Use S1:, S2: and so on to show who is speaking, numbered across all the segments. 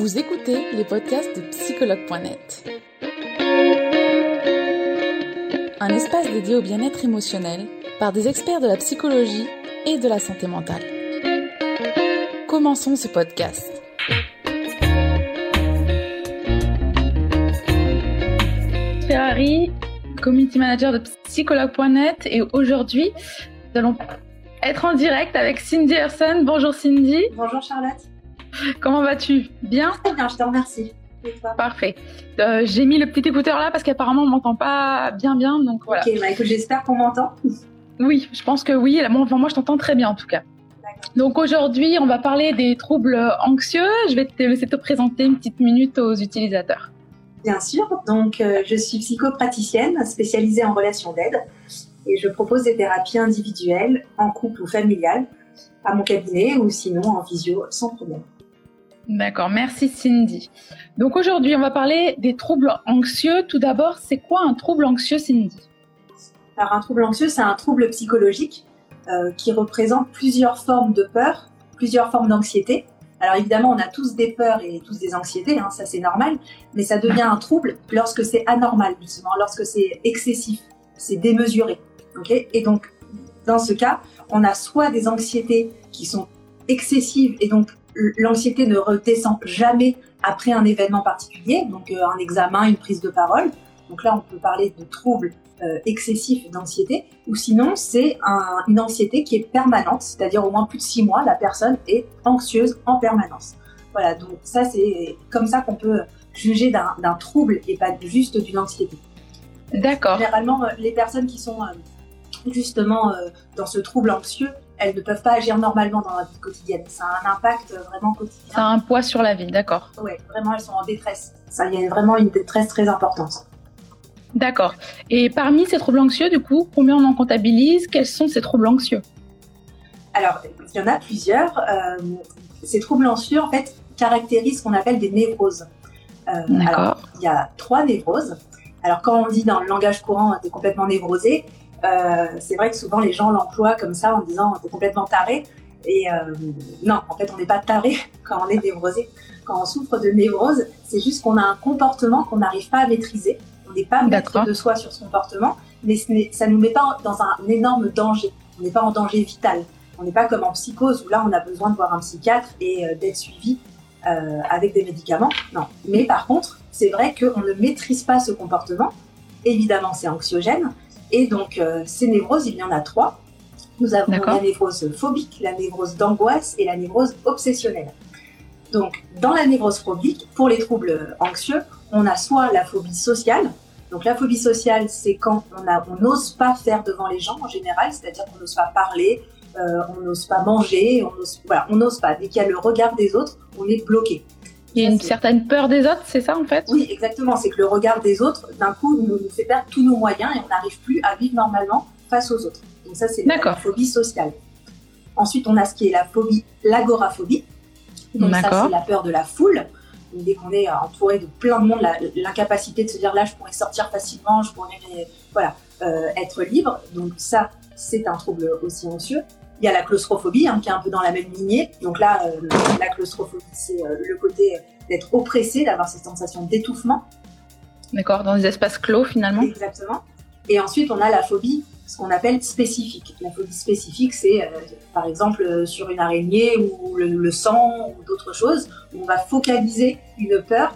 S1: Vous écoutez les podcasts de psychologue.net. Un espace dédié au bien-être émotionnel par des experts de la psychologie et de la santé mentale. Commençons ce podcast. Ferrari, community manager de psychologue.net et aujourd'hui, nous allons être en direct avec Cindy Herson. Bonjour Cindy.
S2: Bonjour Charlotte.
S1: Comment vas-tu? Bien?
S2: Très bien, je te remercie. Et toi?
S1: Parfait. Euh, J'ai mis le petit écouteur là parce qu'apparemment on m'entend pas bien bien, donc voilà.
S2: Ok, bah écoute, j'espère qu'on m'entend.
S1: Oui, je pense que oui. Moi, moi je t'entends très bien en tout cas. Donc aujourd'hui, on va parler des troubles anxieux. Je vais te laisser te présenter une petite minute aux utilisateurs.
S2: Bien sûr. Donc, euh, je suis psychopraticienne spécialisée en relations d'aide et je propose des thérapies individuelles, en couple ou familiales, à mon cabinet ou sinon en visio sans problème.
S1: D'accord, merci Cindy. Donc aujourd'hui, on va parler des troubles anxieux. Tout d'abord, c'est quoi un trouble anxieux, Cindy?
S2: Alors, un trouble anxieux, c'est un trouble psychologique euh, qui représente plusieurs formes de peur, plusieurs formes d'anxiété. Alors évidemment, on a tous des peurs et tous des anxiétés, hein, ça c'est normal, mais ça devient un trouble lorsque c'est anormal, justement, lorsque c'est excessif, c'est démesuré. Okay et donc, dans ce cas, on a soit des anxiétés qui sont excessives et donc l'anxiété ne redescend jamais après un événement particulier, donc euh, un examen, une prise de parole. Donc là, on peut parler de troubles euh, excessifs d'anxiété, ou sinon c'est un, une anxiété qui est permanente, c'est-à-dire au moins plus de six mois, la personne est anxieuse en permanence. Voilà, donc ça c'est comme ça qu'on peut juger d'un trouble et pas juste d'une anxiété.
S1: D'accord.
S2: Généralement, euh, les personnes qui sont justement dans ce trouble anxieux, elles ne peuvent pas agir normalement dans la vie quotidienne. Ça a un impact vraiment quotidien.
S1: Ça a un poids sur la vie, d'accord.
S2: Oui, vraiment, elles sont en détresse. Ça, il y a vraiment une détresse très importante.
S1: D'accord. Et parmi ces troubles anxieux, du coup, combien on en comptabilise? Quels sont ces troubles anxieux?
S2: Alors, il y en a plusieurs. Euh, ces troubles anxieux, en fait, caractérisent ce qu'on appelle des névroses.
S1: Euh, alors,
S2: il y a trois névroses. Alors, quand on dit dans le langage courant, t'es complètement névrosé, euh, c'est vrai que souvent les gens l'emploient comme ça en disant t'es complètement taré. Et euh, non, en fait, on n'est pas taré quand on est névrosé. Quand on souffre de névrose, c'est juste qu'on a un comportement qu'on n'arrive pas à maîtriser. On n'est pas maître de soi sur ce comportement, mais ça ne nous met pas dans un énorme danger. On n'est pas en danger vital. On n'est pas comme en psychose où là, on a besoin de voir un psychiatre et euh, d'être suivi euh, avec des médicaments. Non. Mais par contre, c'est vrai qu'on ne maîtrise pas ce comportement. Évidemment, c'est anxiogène. Et donc, euh, ces névroses, il y en a trois. Nous avons la névrose phobique, la névrose d'angoisse et la névrose obsessionnelle. Donc, dans la névrose phobique, pour les troubles anxieux, on a soit la phobie sociale. Donc, la phobie sociale, c'est quand on n'ose pas faire devant les gens en général, c'est-à-dire qu'on n'ose pas parler, euh, on n'ose pas manger, on n'ose voilà, pas. Dès qu'il y a le regard des autres, on est bloqué.
S1: Il y a une certaine peur des autres, c'est ça en fait?
S2: Oui, exactement. C'est que le regard des autres, d'un coup, nous, fait perdre tous nos moyens et on n'arrive plus à vivre normalement face aux autres. Donc ça, c'est la phobie sociale. Ensuite, on a ce qui est la phobie, l'agoraphobie. Donc ça, c'est la peur de la foule. dès qu'on est entouré de plein de monde, l'incapacité de se dire là, je pourrais sortir facilement, je pourrais voilà, euh, être libre. Donc ça, c'est un trouble aussi anxieux. Il y a la claustrophobie, hein, qui est un peu dans la même lignée. Donc là, euh, la claustrophobie, c'est euh, le côté d'être oppressé, d'avoir cette sensation d'étouffement.
S1: D'accord, dans des espaces clos finalement.
S2: Exactement. Et ensuite, on a la phobie, ce qu'on appelle spécifique. La phobie spécifique, c'est euh, par exemple sur une araignée ou le, sang ou d'autres choses, où on va focaliser une peur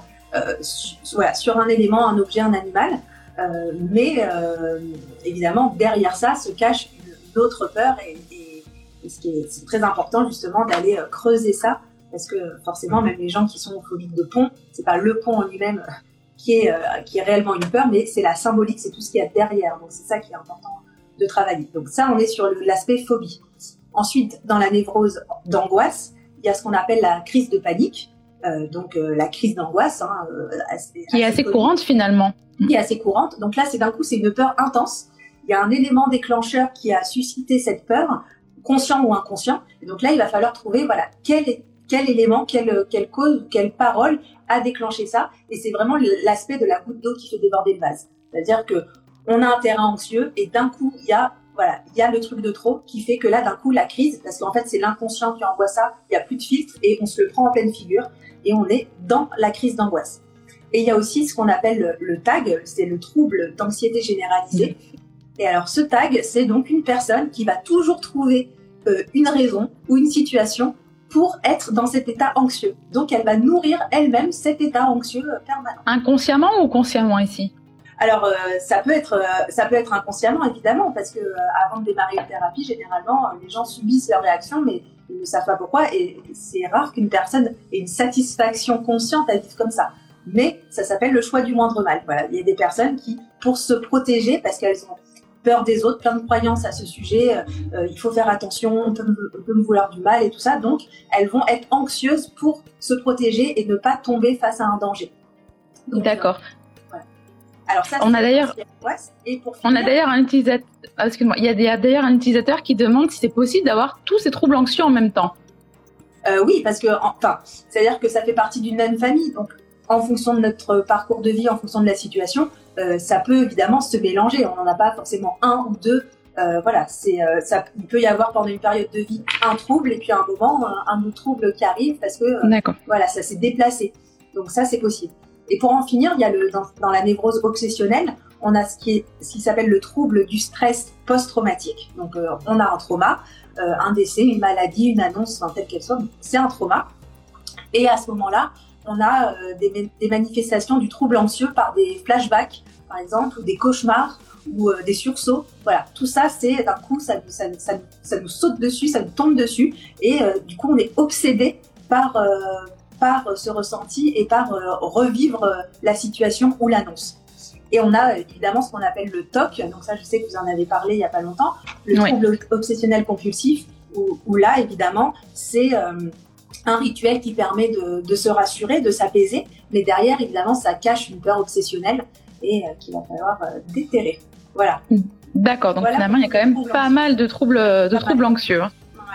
S2: sur un élément, un objet, un animal. mais évidemment, derrière ça se cache une, autre peur et, c'est très important justement d'aller euh, creuser ça parce que forcément même les gens qui sont phobiques de pont, c'est pas le pont en lui-même qui est euh, qui est réellement une peur, mais c'est la symbolique, c'est tout ce qu'il y a derrière. Donc c'est ça qui est important de travailler. Donc ça, on est sur l'aspect phobie. Ensuite, dans la névrose d'angoisse, il y a ce qu'on appelle la crise de panique. Euh, donc la crise d'angoisse, hein,
S1: qui est assez courante finalement.
S2: Qui est assez courante. Donc là, c'est d'un coup, c'est une peur intense. Il y a un élément déclencheur qui a suscité cette peur conscient ou inconscient. Et donc là, il va falloir trouver voilà quel quel élément, quelle quelle cause, quelle parole a déclenché ça. Et c'est vraiment l'aspect de la goutte d'eau qui fait déborder le vase. C'est-à-dire que on a un terrain anxieux et d'un coup, il y a voilà, il y a le truc de trop qui fait que là, d'un coup, la crise, parce qu'en fait, c'est l'inconscient qui envoie ça, il n'y a plus de filtre et on se le prend en pleine figure et on est dans la crise d'angoisse. Et il y a aussi ce qu'on appelle le, tag, c'est le trouble d'anxiété généralisée. Et alors, ce tag, c'est donc une personne qui va toujours trouver euh, une raison ou une situation pour être dans cet état anxieux. Donc, elle va nourrir elle-même cet état anxieux permanent.
S1: Inconsciemment ou consciemment ici?
S2: Alors, euh, ça peut être, euh, ça peut être inconsciemment évidemment, parce que euh, avant de démarrer une thérapie, généralement, les gens subissent leur réaction, mais ils ne savent pas pourquoi. Et c'est rare qu'une personne ait une satisfaction consciente à vivre comme ça. Mais ça s'appelle le choix du moindre mal. Voilà, il y a des personnes qui, pour se protéger, parce qu'elles ont peur des autres, plein de croyances à ce sujet, il faut faire attention, on peut, on peut, me vouloir du mal et tout ça. Donc, elles vont être anxieuses pour se protéger et ne pas tomber face à un danger.
S1: D'accord on a d'ailleurs, on a d'ailleurs un utilisateur, ah, excuse-moi, il y a d'ailleurs un utilisateur qui demande si c'est possible d'avoir tous ces troubles anxieux en même temps.
S2: Euh, oui, parce que, enfin, c'est-à-dire que ça fait partie d'une même famille, donc en fonction de notre parcours de vie, en fonction de la situation, euh, ça peut évidemment se mélanger. On n'en a pas forcément un ou deux. Euh, voilà, c'est, ça, il peut y avoir pendant une période de vie un trouble et puis à un moment un, autre trouble qui arrive parce que, voilà, ça s'est déplacé. Donc ça, c'est possible. Et pour en finir, il y a le, dans, la névrose obsessionnelle, on a ce qui, est, ce qui s'appelle le trouble du stress post-traumatique. Donc, euh, on a un trauma, euh, un décès, une maladie, une annonce, enfin, telle qu'elle soit, c'est un trauma. Et à ce moment-là, on a euh, des, des, manifestations du trouble anxieux par des flashbacks, par exemple, ou des cauchemars, ou des sursauts. Voilà, tout ça, c'est d'un coup, ça, ça, ça, ça, nous saute dessus, ça nous tombe dessus, et du coup, on est obsédé par par euh, ce ressenti et par euh, revivre euh, la situation ou l'annonce. Et on a évidemment ce qu'on appelle le TOC, donc ça je sais que vous en avez parlé il n'y a pas longtemps, le trouble obsessionnel compulsif, où, là évidemment c'est un rituel qui permet de, se rassurer, de s'apaiser, mais derrière évidemment ça cache une peur obsessionnelle et qu'il va falloir déterrer. Voilà.
S1: D'accord, donc finalement il y a quand même pas mal de troubles, de troubles anxieux. Hein.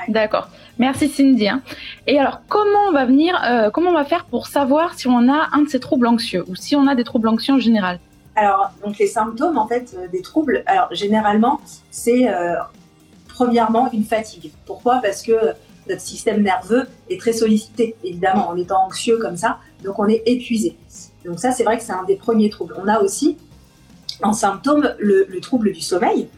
S1: D'accord. Merci Cindy. Hein. Et alors, comment on va venir, euh, comment on va faire pour savoir si on a un de ces troubles anxieux ou si on a des troubles anxieux en général?
S2: Alors, donc les symptômes en fait euh, des troubles, alors généralement, c'est euh, premièrement une fatigue. Pourquoi? Parce que notre système nerveux est très sollicité, évidemment, en étant anxieux comme ça, donc on est épuisé. Donc ça, c'est vrai que c'est un des premiers troubles. On a aussi en symptôme le, trouble du sommeil,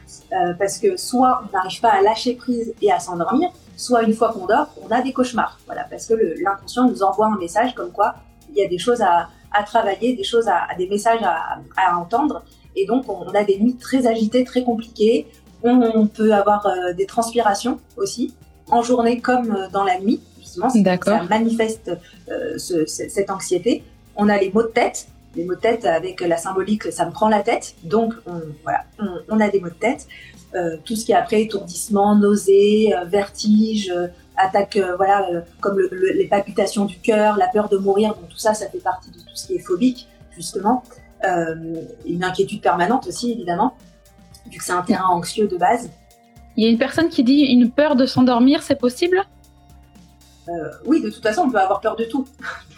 S2: parce que soit on n'arrive pas à lâcher prise et à s'endormir, soit une fois qu'on dort, on a des cauchemars. Voilà, parce que l'inconscient nous envoie un message comme quoi il y a des choses à, travailler, des choses à, des messages à, entendre. Et donc, on, a des nuits très agitées, très compliquées. On, peut avoir euh, des transpirations aussi, en journée comme euh, dans la nuit. Justement, ça manifeste euh, cette anxiété. On a les maux de tête. Les maux de tête avec la symbolique, ça me prend la tête. Donc, on, voilà, on a des maux de tête. Euh, tout ce qui est après étourdissement, nausées, euh, vertige, attaque, voilà, comme les palpitations du cœur, la peur de mourir. Donc tout ça, ça fait partie de tout ce qui est phobique, justement. une inquiétude permanente aussi, évidemment, vu que c'est un terrain anxieux de base.
S1: Il y a une personne qui dit une peur de s'endormir, c'est possible?
S2: Oui, de toute façon, on peut avoir peur de tout.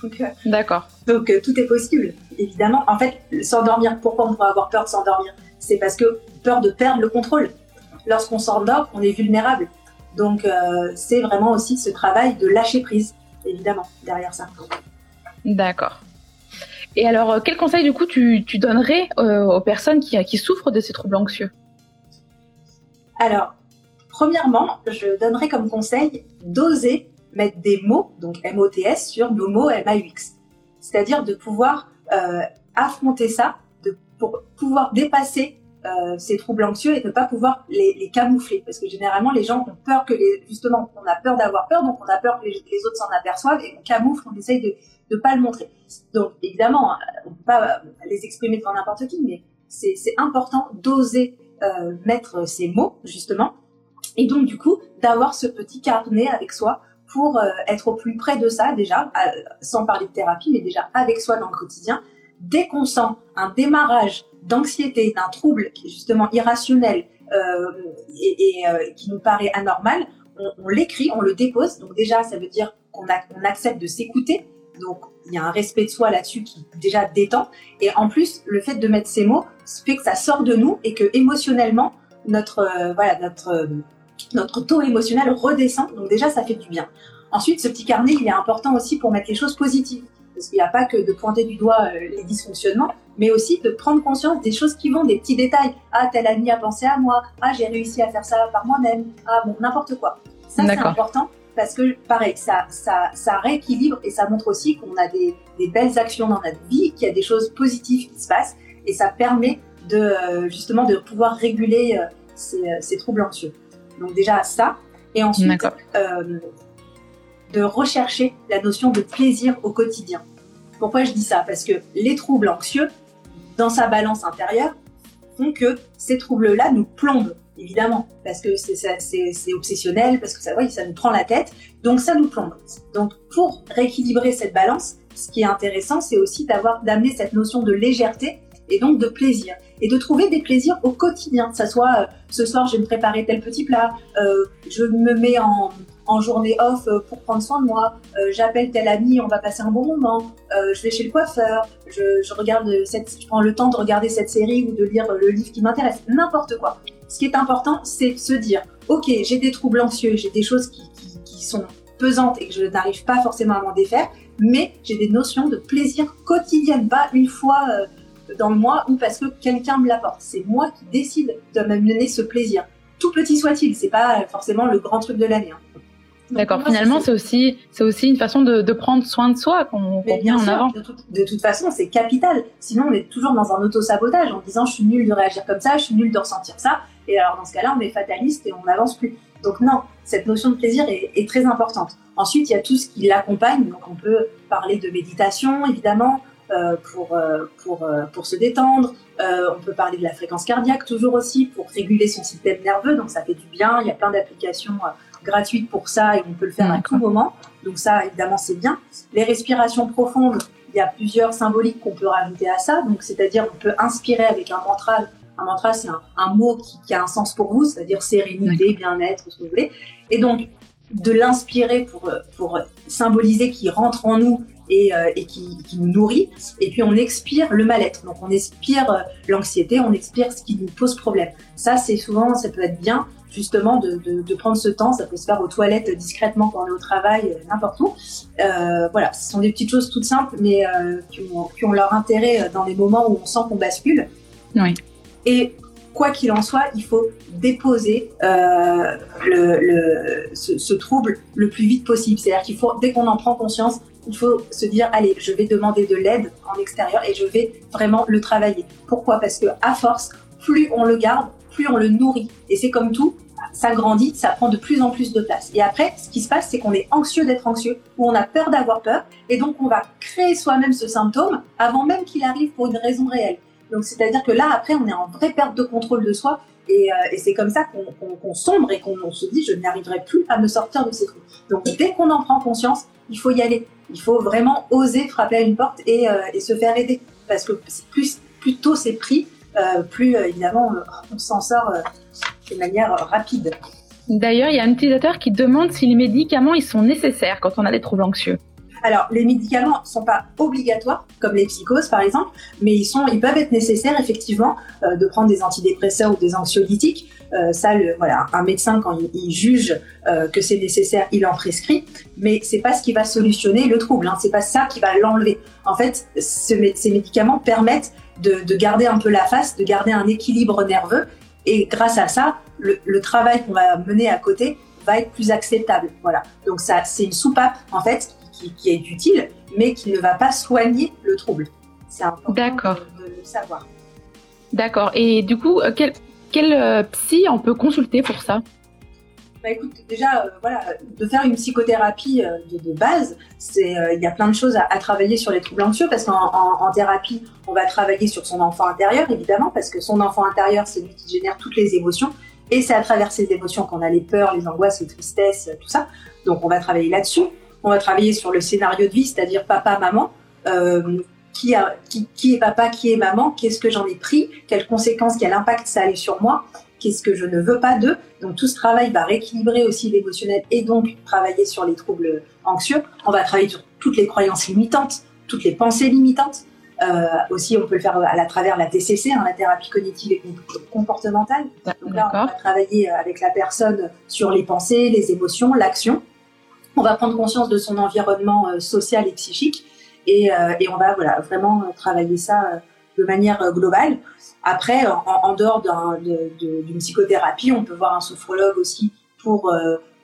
S1: D'accord.
S2: Donc tout est possible, évidemment. En fait, s'endormir, pourquoi on pourrait avoir peur de s'endormir? C'est parce que peur de perdre le contrôle lorsqu'on s'endort, on est vulnérable. Donc, euh, c'est vraiment aussi ce travail de lâcher prise, évidemment, derrière ça.
S1: D'accord. Et alors, euh, quel conseil, du coup, tu, donnerais euh, aux personnes qui, qui, souffrent de ces troubles anxieux?
S2: Alors, premièrement, je donnerais comme conseil d'oser mettre des mots, donc M-O-T-S, sur nos mots M-A-U-X. C'est-à-dire de pouvoir affronter ça, de pour pouvoir dépasser euh, ces troubles anxieux et ne pas pouvoir les, les, camoufler parce que généralement les gens ont peur que les justement on a peur d'avoir peur donc on a peur que les, autres s'en aperçoivent et on camoufle on essaye de ne pas le montrer donc évidemment on peut pas les exprimer devant n'importe qui mais c'est important d'oser euh, mettre ces mots justement et donc du coup d'avoir ce petit carnet avec soi pour euh, être au plus près de ça déjà sans parler de thérapie mais déjà avec soi dans le quotidien dès qu'on sent un démarrage d'anxiété, d'un trouble qui est justement irrationnel euh, et, euh, qui nous paraît anormal, on, l'écrit, on le dépose. Donc déjà, ça veut dire qu'on accepte de s'écouter. Donc il y a un respect de soi là-dessus qui déjà détend. Et en plus, le fait de mettre ces mots fait que ça sort de nous et que émotionnellement, notre voilà notre notre taux émotionnel redescend. Donc déjà, ça fait du bien. Ensuite, ce petit carnet, il est important aussi pour mettre les choses positives. Parce qu'il n'y a pas que de pointer du doigt euh, les dysfonctionnements, mais aussi de prendre conscience des choses qui vont, des petits détails. Ah, tel ami a pensé à moi. Ah, j'ai réussi à faire ça par moi-même. Ah, bon, n'importe quoi. Ça, c'est important parce que, pareil, ça, ça, ça rééquilibre et ça montre aussi qu'on a des, des, belles actions dans notre vie, qu'il y a des choses positives qui se passent et ça permet de, euh, justement, de pouvoir réguler euh, ces, ces troubles anxieux. Donc déjà ça, et ensuite euh, de rechercher la notion de plaisir au quotidien. Pourquoi je dis ça? Parce que les troubles anxieux, dans sa balance intérieure, font que ces troubles-là nous plombent, évidemment, parce que c'est obsessionnel, parce que ça, oui, ça nous prend la tête, donc ça nous plombe. Donc pour rééquilibrer cette balance, ce qui est intéressant, c'est aussi d'avoir d'amener cette notion de légèreté et donc de plaisir et de trouver des plaisirs au quotidien. Que ça soit euh, ce soir, je vais me préparer tel petit plat, euh, je me mets en, journée off euh, pour prendre soin de moi, j'appelle tel ami, on va passer un bon moment, je vais chez le coiffeur, je, regarde je prends le temps de regarder cette série ou de lire le livre qui m'intéresse, n'importe quoi. Ce qui est important, c'est se dire, ok, j'ai des troubles anxieux, j'ai des choses qui, sont pesantes et que je n'arrive pas forcément à m'en défaire, mais j'ai des notions de plaisir quotidienne, pas une fois dans le mois ou parce que quelqu'un me l'apporte. C'est moi qui décide de m'amener ce plaisir. Tout petit soit-il, c'est pas forcément le grand truc de l'année. Hein.
S1: D'accord. Finalement, c'est aussi, c'est aussi une façon de, de, prendre soin de soi qu'on qu en avant.
S2: De, de, toute façon, c'est capital. Sinon, on est toujours dans un auto-sabotage en disant je suis nul de réagir comme ça, je suis nul de ressentir ça. Et alors, dans ce cas-là, on est fataliste et on n'avance plus. Donc non, cette notion de plaisir est, est, très importante. Ensuite, il y a tout ce qui l'accompagne. Donc, on peut parler de méditation, évidemment. Euh, pour, euh, pour, euh, pour se détendre. on peut parler de la fréquence cardiaque toujours aussi pour réguler son système nerveux, donc ça fait du bien. Il y a plein d'applications gratuites pour ça et on peut le faire à tout moment. Donc ça, évidemment, c'est bien. Les respirations profondes, il y a plusieurs symboliques qu'on peut rajouter à ça. Donc c'est-à-dire on peut inspirer avec un mantra. Un mantra, c'est un, un, mot qui, qui, a un sens pour vous, c'est-à-dire sérénité, bien-être, ce que vous voulez. Et donc de l'inspirer pour, pour symboliser qu'il rentre en nous et, euh, et qui, qui, nous nourrit. Et puis on expire le mal-être. Donc on expire euh, l'anxiété, on expire ce qui nous pose problème. Ça, c'est souvent, ça peut être bien justement de, de, de, prendre ce temps. Ça peut se faire aux toilettes discrètement quand on est au travail, euh, n'importe où. Voilà, ce sont des petites choses toutes simples, mais qui, ont, qui, ont, leur intérêt dans les moments où on sent qu'on bascule.
S1: Oui.
S2: Et quoi qu'il en soit, il faut déposer euh, le, ce, ce, trouble le plus vite possible. C'est-à-dire qu'il faut, dès qu'on en prend conscience, il faut se dire allez, je vais demander de l'aide en extérieur et je vais vraiment le travailler. Pourquoi? Parce que à force, plus on le garde, plus on le nourrit. Et c'est comme tout, ça grandit, ça prend de plus en plus de place. Et après, ce qui se passe, c'est qu'on est anxieux d'être anxieux, ou on a peur d'avoir peur, et donc on va créer soi-même ce symptôme avant même qu'il arrive pour une raison réelle. Donc c'est-à-dire que là, après, on est en vraie perte de contrôle de soi, et, euh, et c'est comme ça qu'on qu qu sombre et qu'on se dit, je n'arriverai plus à me sortir de ces trucs. Donc dès qu'on en prend conscience, il faut y aller. Il faut vraiment oser frapper à une porte et, euh, et se faire aider. Parce que plus, plus tôt c'est pris, euh, plus euh, évidemment on s'en sort euh, de manière rapide.
S1: D'ailleurs, il y a un utilisateur qui demande si les médicaments ils sont nécessaires quand on a des troubles anxieux.
S2: Alors, les médicaments ne sont pas obligatoires, comme les psychoses par exemple, mais ils, sont, ils peuvent être nécessaires effectivement euh, de prendre des antidépresseurs ou des anxiolytiques. Euh, ça, le, voilà, un médecin quand il, il juge euh, que c'est nécessaire, il en prescrit, mais c'est pas ce qui va solutionner le trouble. Hein, c'est pas ça qui va l'enlever. En fait, ce, ces médicaments permettent de, de garder un peu la face, de garder un équilibre nerveux, et grâce à ça, le, le travail qu'on va mener à côté va être plus acceptable. Voilà. Donc ça, c'est une soupape en fait qui, qui, est utile, mais qui ne va pas soigner le trouble. C'est important de, de, le savoir.
S1: D'accord. Et du coup, euh, quel, quel euh, psy on peut consulter pour ça?
S2: Bah écoute, déjà, euh, voilà, de faire une psychothérapie euh, de, de, base, c'est, euh, il y a plein de choses à, à, travailler sur les troubles anxieux parce qu'en en, en thérapie, on va travailler sur son enfant intérieur, évidemment, parce que son enfant intérieur, c'est lui qui génère toutes les émotions. Et c'est à travers ces émotions qu'on a les peurs, les angoisses, les tristesses, tout ça. Donc on va travailler là-dessus. On va travailler sur le scénario de vie, c'est-à-dire papa, maman. Euh, qui, a, qui, qui, est papa, qui est maman, qu'est-ce que j'en ai pris, quelles conséquences, quel impact ça a eu sur moi, qu'est-ce que je ne veux pas d'eux. Donc tout ce travail va rééquilibrer aussi l'émotionnel et donc travailler sur les troubles anxieux. On va travailler sur toutes les croyances limitantes, toutes les pensées limitantes. Euh, aussi, on peut le faire à, la travers la TCC, hein, la thérapie cognitive et comportementale. Donc là, on va travailler avec la personne sur les pensées, les émotions, l'action. On va prendre conscience de son environnement euh, social et psychique et, euh, et, on va voilà, vraiment travailler ça de manière globale. Après, en, en dehors d'une psychothérapie, on peut voir un sophrologue aussi pour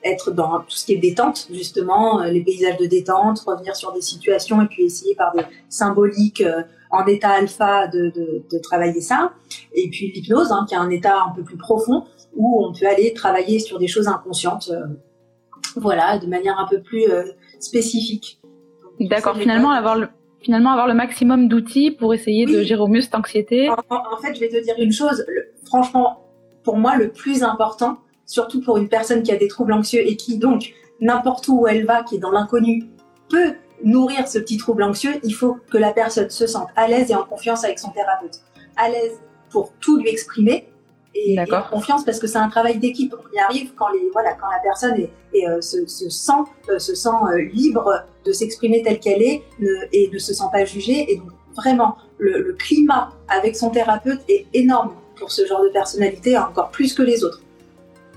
S2: être dans tout ce qui est détente, justement, euh, les paysages de détente, revenir sur des situations et puis essayer par des symboliques euh, en état alpha de, de, de travailler ça. Et puis l'hypnose, hein, qui est un état un peu plus profond, où on peut aller travailler sur des choses inconscientes, euh, voilà, de manière un peu plus spécifique.
S1: D'accord, finalement, avoir le, finalement avoir le maximum d'outils pour essayer de gérer au mieux cette anxiété.
S2: En, fait, je vais te dire une chose, franchement, pour moi, le plus important, surtout pour une personne qui a des troubles anxieux et qui donc, n'importe où elle va, qui est dans l'inconnu, peut nourrir ce petit trouble anxieux, il faut que la personne se sente à l'aise et en confiance avec son thérapeute. À l'aise pour tout lui exprimer et, en confiance parce que c'est un travail d'équipe. On y arrive quand, les, voilà, quand la personne est, euh, se, sent, euh, se sent euh, libre de s'exprimer telle qu'elle est et ne se sent pas jugée. Et donc vraiment, le, le climat avec son thérapeute est énorme pour ce genre de personnalité, encore plus que les autres.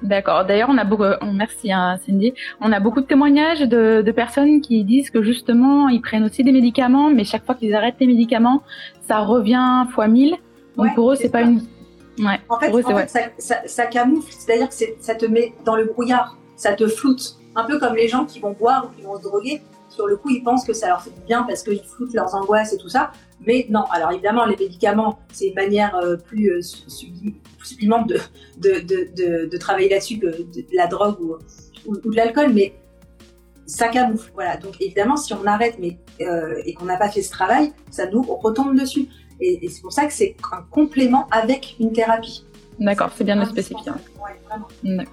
S1: D'accord. D'ailleurs, on a beaucoup, merci hein, Cindy, on a beaucoup de témoignages de, de, personnes qui disent que justement, ils prennent aussi des médicaments, mais chaque fois qu'ils arrêtent les médicaments, ça revient fois mille. Donc pour eux, c'est pas une.
S2: Ouais. En fait, eux, en fait ça, ça, ça, camoufle, c'est-à-dire que ça te met dans le brouillard, ça te floute, un peu comme les gens qui vont boire ou qui vont se droguer. Sur le coup, ils pensent que ça leur fait du bien parce qu'ils floutent leurs angoisses et tout ça. Mais non, alors évidemment, les médicaments, c'est une manière euh, plus euh, supplémente de, de, de, de, travailler là-dessus que de la drogue ou, ou, de l'alcool, mais ça camoufle. Voilà. Donc évidemment, si on arrête mais, euh, et qu'on n'a pas fait ce travail, ça nous retombe dessus. Et, c'est pour ça que c'est un complément avec une thérapie.
S1: D'accord, c'est bien de spécifier. Ouais, vraiment.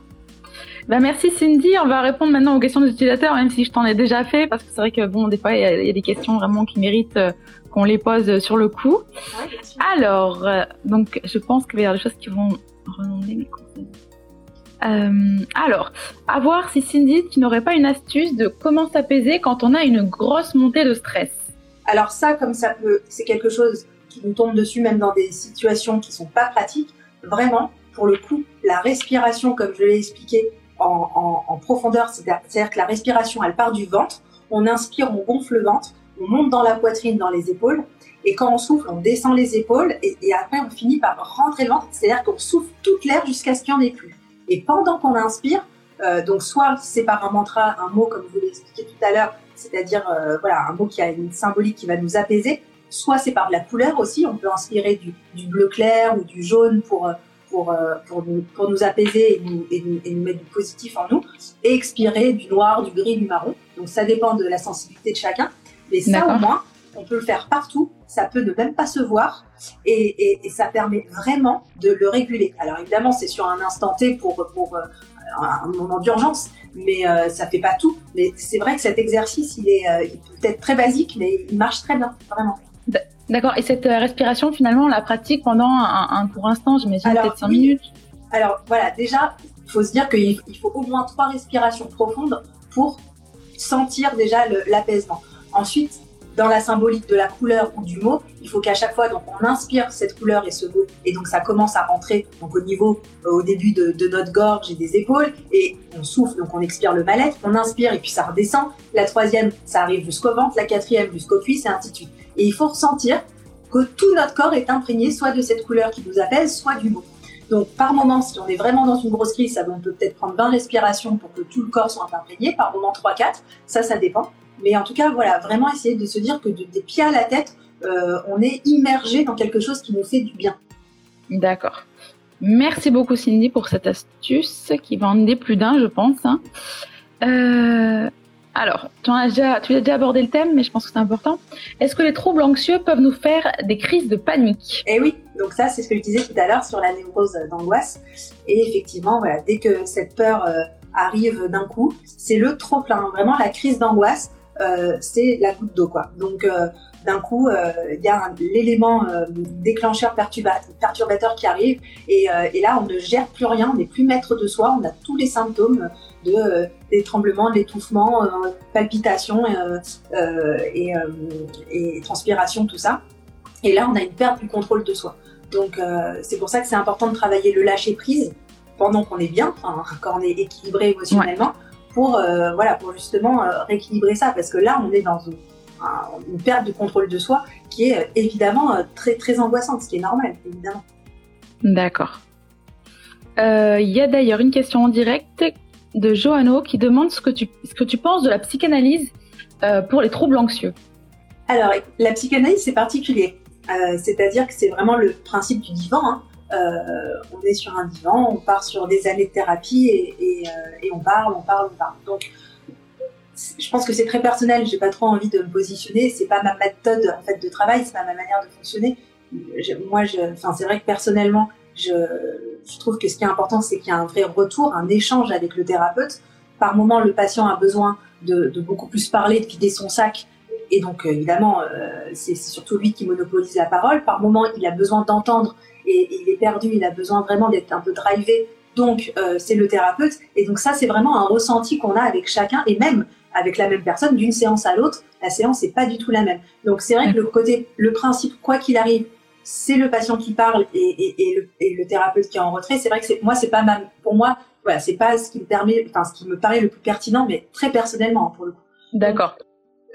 S1: Bah merci Cindy, on va répondre maintenant aux questions des utilisateurs, même si je t'en ai déjà fait, parce que c'est vrai que bon, des fois il y, y, a des questions vraiment qui méritent qu'on les pose sur le coup. Alors, euh, donc je pense qu'il va y avoir des choses qui vont renommer mes conseils. Euh, alors, à voir si Cindy, tu n'aurais pas une astuce de comment s'apaiser quand on a une grosse montée de stress.
S2: Alors ça, comme ça peut, c'est quelque chose qui nous tombe dessus même dans des situations qui sont pas pratiques. Vraiment, pour le coup, la respiration, comme je l'ai expliqué en, profondeur, c'est-à-dire que la respiration, elle part du ventre. On inspire, on gonfle le ventre on monte dans la poitrine, dans les épaules, et quand on souffle, on descend les épaules, et, après on finit par rentrer le ventre, c'est-à-dire qu'on souffle toute l'air jusqu'à ce qu'il n'y en ait plus. Et pendant qu'on inspire, euh, donc soit c'est par un mantra, un mot comme vous l'ai expliqué tout à l'heure, c'est-à-dire euh, voilà un mot qui a une symbolique qui va nous apaiser, soit c'est par de la couleur aussi, on peut inspirer du, bleu clair ou du jaune pour euh, pour, pour, nous, pour nous apaiser et nous, et, nous, et nous mettre du positif en nous, et expirer du noir, du gris, du marron. Donc ça dépend de la sensibilité de chacun. Mais ça, au moins, on peut le faire partout. Ça peut ne même pas se voir. Et, ça permet vraiment de le réguler. Alors évidemment, c'est sur un instant T pour, pour euh, un moment d'urgence, mais euh, ça fait pas tout. Mais c'est vrai que cet exercice, il est, euh, peut être très basique, mais il marche très bien, vraiment.
S1: D'accord. Et cette respiration, finalement, on la pratique pendant un, un court instant, j'imagine peut-être 5 minutes.
S2: Alors voilà, déjà, il faut se dire qu'il faut au moins trois respirations profondes pour sentir déjà l'apaisement. Ensuite, dans la symbolique de la couleur ou du mot, il faut qu'à chaque fois, donc, on inspire cette couleur et ce mot, et donc ça commence à rentrer donc au niveau, euh, au début de, notre gorge et des épaules, et on souffle, donc on expire le mal-être, on inspire et puis ça redescend. La troisième, ça arrive jusqu'au ventre, la quatrième jusqu'au cuisse, et ainsi de suite. Et il faut ressentir que tout notre corps est imprégné soit de cette couleur qui nous apaise, soit du mot. Donc, par moment, si on est vraiment dans une grosse crise, ça, on peut peut-être prendre 20 respirations pour que tout le corps soit imprégné. Par moment, 3-4. Ça, ça dépend. Mais en tout cas, voilà, vraiment essayer de se dire que des pieds à la tête, euh, on est immergé dans quelque chose qui nous fait du bien.
S1: D'accord. Merci beaucoup Cindy pour cette astuce qui va en aider plus d'un, je pense. Hein. Euh, alors, tu as, déjà, tu déjà abordé le thème, mais je pense que c'est important. Est-ce que les troubles anxieux peuvent nous faire des crises de panique?
S2: Eh oui, donc ça, c'est ce que je disais tout à l'heure sur la névrose d'angoisse. Et effectivement, voilà, dès que cette peur euh, arrive d'un coup, c'est le trop plein. Vraiment, la crise d'angoisse, euh, c'est la goutte d'eau, quoi. Donc, euh, d'un coup, euh, il y a l'élément déclencheur perturbateur qui arrive, et, là, on ne gère plus rien, on n'est plus maître de soi, on a tous les symptômes de des tremblements, de l'étouffement, palpitations et, et, transpiration, tout ça. Et là, on a une perte du contrôle de soi. Donc, euh, c'est pour ça que c'est important de travailler le lâcher prise pendant qu'on est bien, quand on est équilibré émotionnellement, pour euh, voilà, pour justement euh, rééquilibrer ça, parce que là, on est dans une, une perte de contrôle de soi qui est évidemment très très angoissante, ce qui est normal, évidemment.
S1: D'accord. Il y a d'ailleurs une question en direct de Johanno qui demande ce que tu, ce que tu penses de la psychanalyse pour les troubles anxieux.
S2: Alors, la psychanalyse, c'est particulier. Euh, c'est-à-dire que c'est vraiment le principe du divan. Hein. Euh, on est sur un divan, on part sur des années de thérapie et, euh, on parle, on parle, on parle. Donc, je pense que c'est très personnel. J'ai pas trop envie de me positionner. C'est pas ma méthode en fait de travail, c'est pas ma manière de fonctionner. moi, enfin, c'est vrai que personnellement, je, trouve que ce qui est important, c'est qu'il y a un vrai retour, un échange avec le thérapeute. Par moment, le patient a besoin de, beaucoup plus parler, de vider son sac et donc, euh, évidemment, euh, c'est surtout lui qui monopolise la parole. Par moment, il a besoin d'entendre et, il est perdu, il a besoin vraiment d'être un peu drivé. Donc, euh, c'est le thérapeute. Et donc, ça, c'est vraiment un ressenti qu'on a avec chacun et même avec la même personne d'une séance à l'autre. La séance n'est pas du tout la même. Donc, c'est vrai que le côté, le principe, quoi qu'il arrive, c'est le patient qui parle et, le, thérapeute qui est en retrait. C'est vrai que c'est, moi, c'est pas ma, pour moi, voilà, c'est pas ce qui me permet, enfin, ce qui me paraît le plus pertinent, mais très personnellement, hein, pour le coup.
S1: D'accord.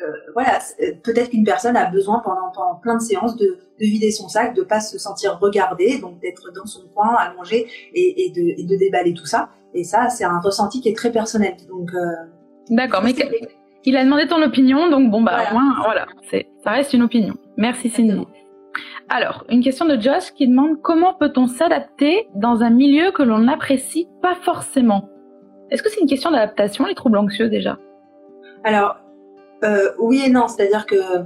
S2: Euh, voilà, euh, peut-être qu'une personne a besoin pendant, plein de séances de, vider son sac, de pas se sentir regardé, donc d'être dans son coin, allongé et, de, déballer tout ça. Et ça, c'est un ressenti qui est très personnel. Donc, euh,
S1: d'accord, mais il a demandé ton opinion, donc bon bah voilà. au moins voilà, ça reste une opinion. Merci Cindy. Alors, une question de Josh qui demande comment peut-on s'adapter dans un milieu que l'on n'apprécie pas forcément? Est-ce que c'est une question d'adaptation, les troubles anxieux déjà?
S2: Alors, euh, oui et non, c'est-à-dire que euh,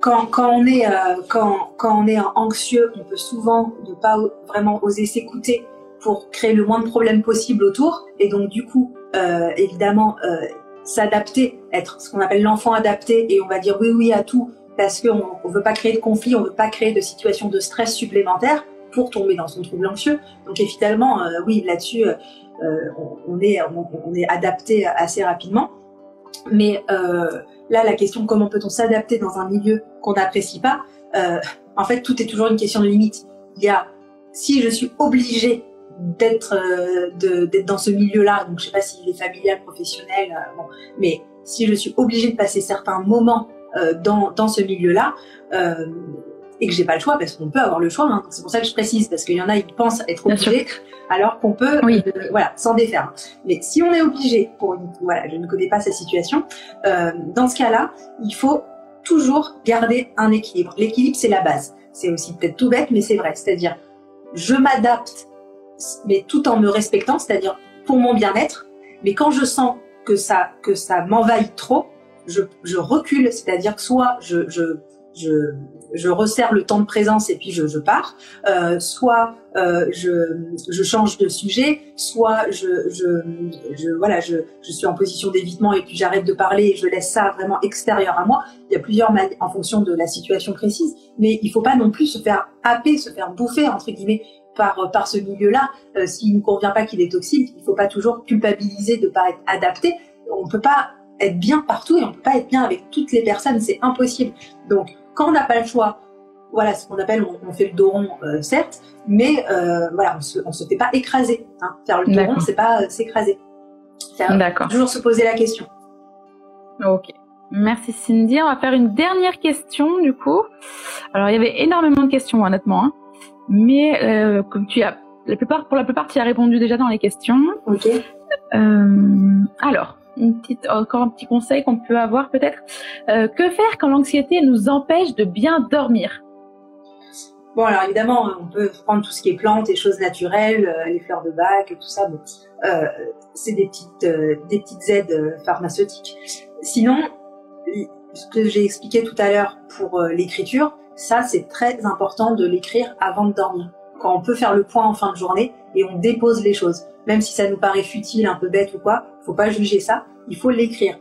S2: quand, quand, on est, euh, quand, quand, on est anxieux, on peut souvent ne pas vraiment oser s'écouter pour créer le moins de problèmes possible autour, et donc du coup, évidemment, s'adapter, être ce qu'on appelle l'enfant adapté, et on va dire oui oui à tout parce qu'on ne veut pas créer de conflit, on ne veut pas créer de situation de stress supplémentaire pour tomber dans son trouble anxieux. Donc évidemment, oui, là-dessus, on, est, on, est adapté assez rapidement. Mais euh, là, la question comment peut-on s'adapter dans un milieu qu'on n'apprécie pas, euh, en fait, tout est toujours une question de limite. Il y a, si je suis obligée d'être euh, d'être dans ce milieu-là, donc je sais pas s'il est familial, professionnel, euh, bon, mais si je suis obligée de passer certains moments euh, dans, dans ce milieu-là, et que j'ai pas le choix parce qu'on peut avoir le choix. Hein. C'est pour ça que je précise parce qu'il y en a qui pensent être obligés alors qu'on peut oui. voilà s'en défaire. Mais si on est obligé pour une, voilà, je ne connais pas sa situation, dans ce cas-là, il faut toujours garder un équilibre. L'équilibre c'est la base. C'est aussi peut-être tout bête mais c'est vrai. C'est-à-dire je m'adapte mais tout en me respectant, c'est-à-dire pour mon bien-être. Mais quand je sens que ça que ça m'envahit trop, je, je recule, c'est-à-dire que soit je, je je, je resserre le temps de présence et puis je, je pars, euh, soit euh, je, je change de sujet, soit je, je, je voilà, je, je suis en position d'évitement et puis j'arrête de parler et je laisse ça vraiment extérieur à moi. Il y a plusieurs manières en fonction de la situation précise, mais il faut pas non plus se faire happer, se faire bouffer entre guillemets par par ce milieu-là. Euh, S'il ne convient pas qu'il est toxique, il faut pas toujours culpabiliser de pas être adapté. On peut pas être bien partout et on peut pas être bien avec toutes les personnes, c'est impossible. Donc quand on n'a pas le choix, voilà ce qu'on appelle, on, fait le dos rond, euh, certes, mais euh, voilà, on se, se fait pas écraser. Hein. Faire le dos rond, c'est pas euh, s'écraser. D'accord. Toujours se poser la question.
S1: Ok. Merci Cindy. On va faire une dernière question du coup. Alors il y avait énormément de questions honnêtement, hein. Mais comme tu as la plupart, pour la plupart, tu as répondu déjà dans les questions.
S2: Ok.
S1: alors, une petite, encore un petit conseil qu'on peut avoir peut-être. Euh, que faire quand l'anxiété nous empêche de bien dormir?
S2: Bon, alors évidemment, on peut prendre tout ce qui est plantes et choses naturelles, euh, les fleurs de bac, et tout ça. Bon, euh, c'est des petites, des petites aides pharmaceutiques. Sinon, ce que j'ai expliqué tout à l'heure pour l'écriture, ça c'est très important de l'écrire avant de dormir. Quand on peut faire le point en fin de journée et on dépose les choses, même si ça nous paraît futile, un peu bête ou quoi, faut pas juger ça, il faut l'écrire.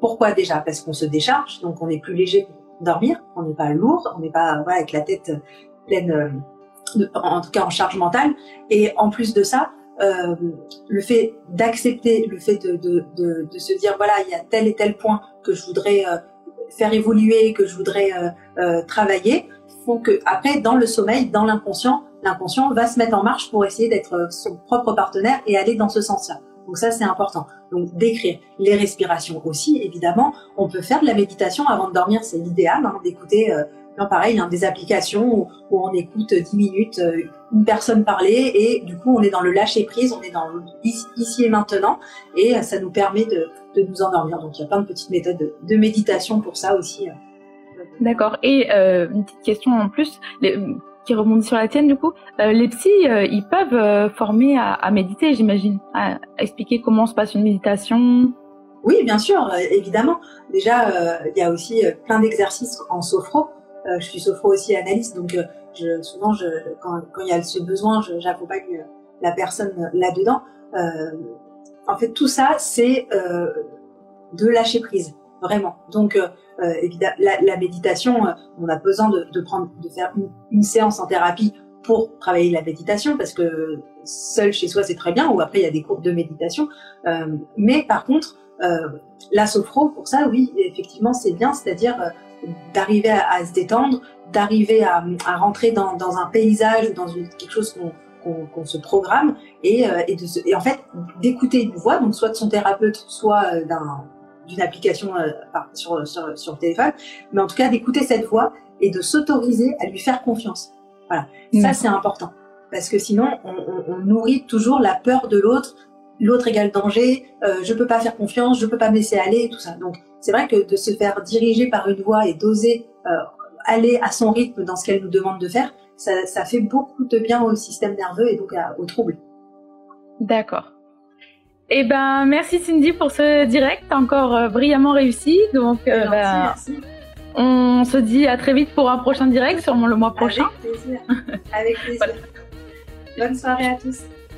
S2: Pourquoi déjà? Parce qu'on se décharge, donc on est plus léger pour dormir, on n'est pas lourd, on n'est pas avec la tête pleine, euh, en tout cas en charge mentale. Et en plus de ça, euh, le fait d'accepter, le fait de, se dire voilà, il y a tel et tel point que je voudrais euh, faire évoluer, que je voudrais travailler, font que après, dans le sommeil, dans l'inconscient, l'inconscient va se mettre en marche pour essayer d'être son propre partenaire et aller dans ce sens-là. Donc ça, c'est important. Donc d'écrire les respirations aussi, évidemment. On peut faire de la méditation avant de dormir, c'est l'idéal, hein, d'écouter. Non, pareil, hein, des applications où, on écoute 10 minutes euh, une personne parler et du coup on est dans le lâcher prise, on est dans ici, et maintenant et euh, ça nous permet de, de, nous endormir. Donc il y a plein de petites méthodes de, de méditation pour ça aussi. Euh.
S1: D'accord. Et euh, une petite question en plus. Les, qui rebondit sur la tienne du coup. Euh, les psys, euh, ils peuvent euh, former à, à méditer, j'imagine, à, expliquer comment se passe une méditation?
S2: Oui, bien sûr, évidemment. Déjà, il y a aussi plein d'exercices en sophro. Je suis sophro aussi analyste, donc je, souvent, quand, il y a ce besoin, j'accompagne la personne là-dedans. en fait, tout ça, c'est de lâcher prise, vraiment. Donc, euh, évidemment, la, méditation, euh, on a besoin de, prendre, de faire une, séance en thérapie pour travailler la méditation, parce que seul chez soi c'est très bien, ou après il y a des cours de méditation. Euh, mais par contre, euh, la sophro, pour ça, oui, effectivement, c'est bien, c'est-à-dire euh, d'arriver à, à, se détendre, d'arriver à, à, rentrer dans, dans, un paysage, dans une, quelque chose qu'on qu'on se programme et, euh, et, de se, et en fait d'écouter une voix, donc soit de son thérapeute, soit d'un d'une application euh, sur, sur, sur, le téléphone, mais en tout cas d'écouter cette voix et de s'autoriser à lui faire confiance. Voilà, ça c'est important parce que sinon on, on, on, nourrit toujours la peur de l'autre. L'autre égale danger, euh, je peux pas faire confiance, je peux pas me laisser aller, tout ça. Donc c'est vrai que de se faire diriger par une voix et d'oser euh, aller à son rythme dans ce qu'elle nous demande de faire, ça, ça, fait beaucoup de bien au système nerveux et donc à, aux troubles.
S1: D'accord. Eh ben, merci Cindy pour ce direct, encore euh, brillamment réussi. Donc,
S2: euh, ben, merci.
S1: on se dit à très vite pour un prochain direct, sûrement le mois prochain.
S2: Avec plaisir. Avec plaisir. voilà. Bonne soirée à tous.